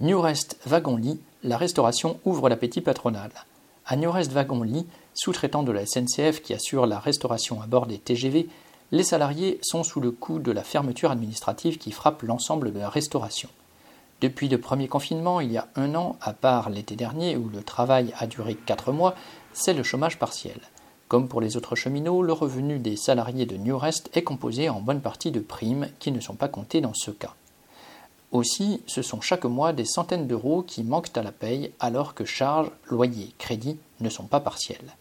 New Rest Wagon-Lit, la restauration ouvre l'appétit patronal. À New Rest Wagon-Lit, sous-traitant de la SNCF qui assure la restauration à bord des TGV, les salariés sont sous le coup de la fermeture administrative qui frappe l'ensemble de la restauration. Depuis le premier confinement, il y a un an, à part l'été dernier où le travail a duré quatre mois, c'est le chômage partiel. Comme pour les autres cheminots, le revenu des salariés de New Rest est composé en bonne partie de primes qui ne sont pas comptées dans ce cas. Aussi, ce sont chaque mois des centaines d'euros qui manquent à la paye alors que charges, loyers, crédits ne sont pas partiels.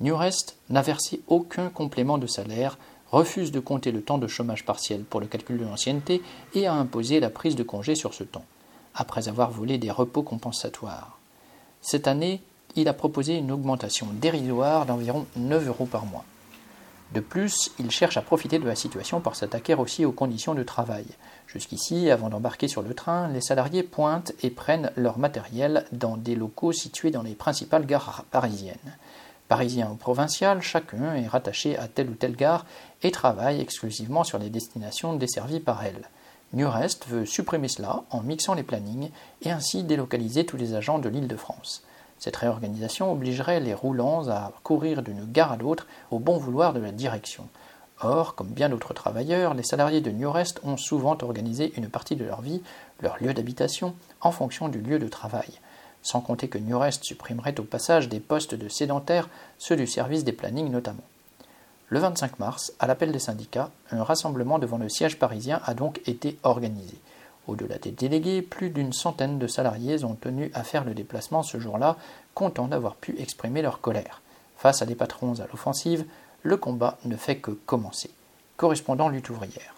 Newrest n'a versé aucun complément de salaire, refuse de compter le temps de chômage partiel pour le calcul de l'ancienneté et a imposé la prise de congé sur ce temps, après avoir volé des repos compensatoires. Cette année, il a proposé une augmentation dérisoire d'environ 9 euros par mois. De plus, il cherche à profiter de la situation pour s'attaquer aussi aux conditions de travail. Jusqu'ici, avant d'embarquer sur le train, les salariés pointent et prennent leur matériel dans des locaux situés dans les principales gares parisiennes. Parisien ou provincial, chacun est rattaché à telle ou telle gare et travaille exclusivement sur les destinations desservies par elle. New Rest veut supprimer cela en mixant les plannings et ainsi délocaliser tous les agents de l'île de France. Cette réorganisation obligerait les roulants à courir d'une gare à l'autre au bon vouloir de la direction. Or, comme bien d'autres travailleurs, les salariés de New Rest ont souvent organisé une partie de leur vie, leur lieu d'habitation, en fonction du lieu de travail. Sans compter que New Rest supprimerait au passage des postes de sédentaires, ceux du service des plannings notamment. Le 25 mars, à l'appel des syndicats, un rassemblement devant le siège parisien a donc été organisé. Au-delà des délégués, plus d'une centaine de salariés ont tenu à faire le déplacement ce jour-là, contents d'avoir pu exprimer leur colère. Face à des patrons à l'offensive, le combat ne fait que commencer. Correspondant lutte ouvrière.